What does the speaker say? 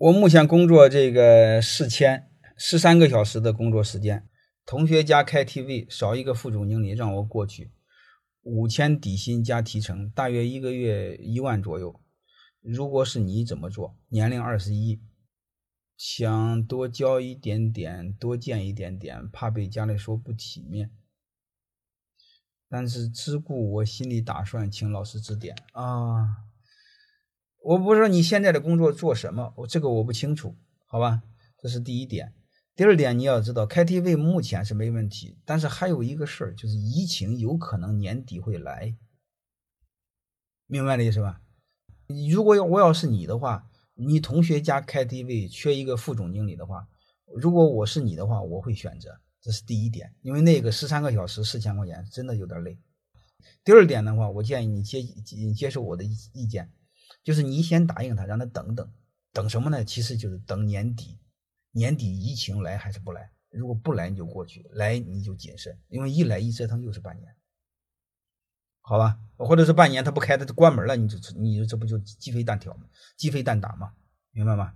我目前工作这个四千十三个小时的工作时间，同学家 KTV 少一个副总经理让我过去，五千底薪加提成，大约一个月一万左右。如果是你怎么做？年龄二十一，想多交一点点，多见一点点，怕被家里说不体面。但是只顾我心里打算，请老师指点啊。我不知道你现在的工作做什么，我这个我不清楚，好吧？这是第一点。第二点，你要知道，KTV 目前是没问题，但是还有一个事儿，就是疫情有可能年底会来，明白的意思吧？如果要我要是你的话，你同学家 KTV 缺一个副总经理的话，如果我是你的话，我会选择，这是第一点，因为那个十三个小时四千块钱真的有点累。第二点的话，我建议你接接受我的意意见。就是你先答应他，让他等等，等什么呢？其实就是等年底，年底疫情来还是不来？如果不来你就过去，来你就谨慎，因为一来一折腾又是半年，好吧？或者是半年他不开，他就关门了，你就你就这不就鸡飞蛋挑吗？鸡飞蛋打吗？明白吗？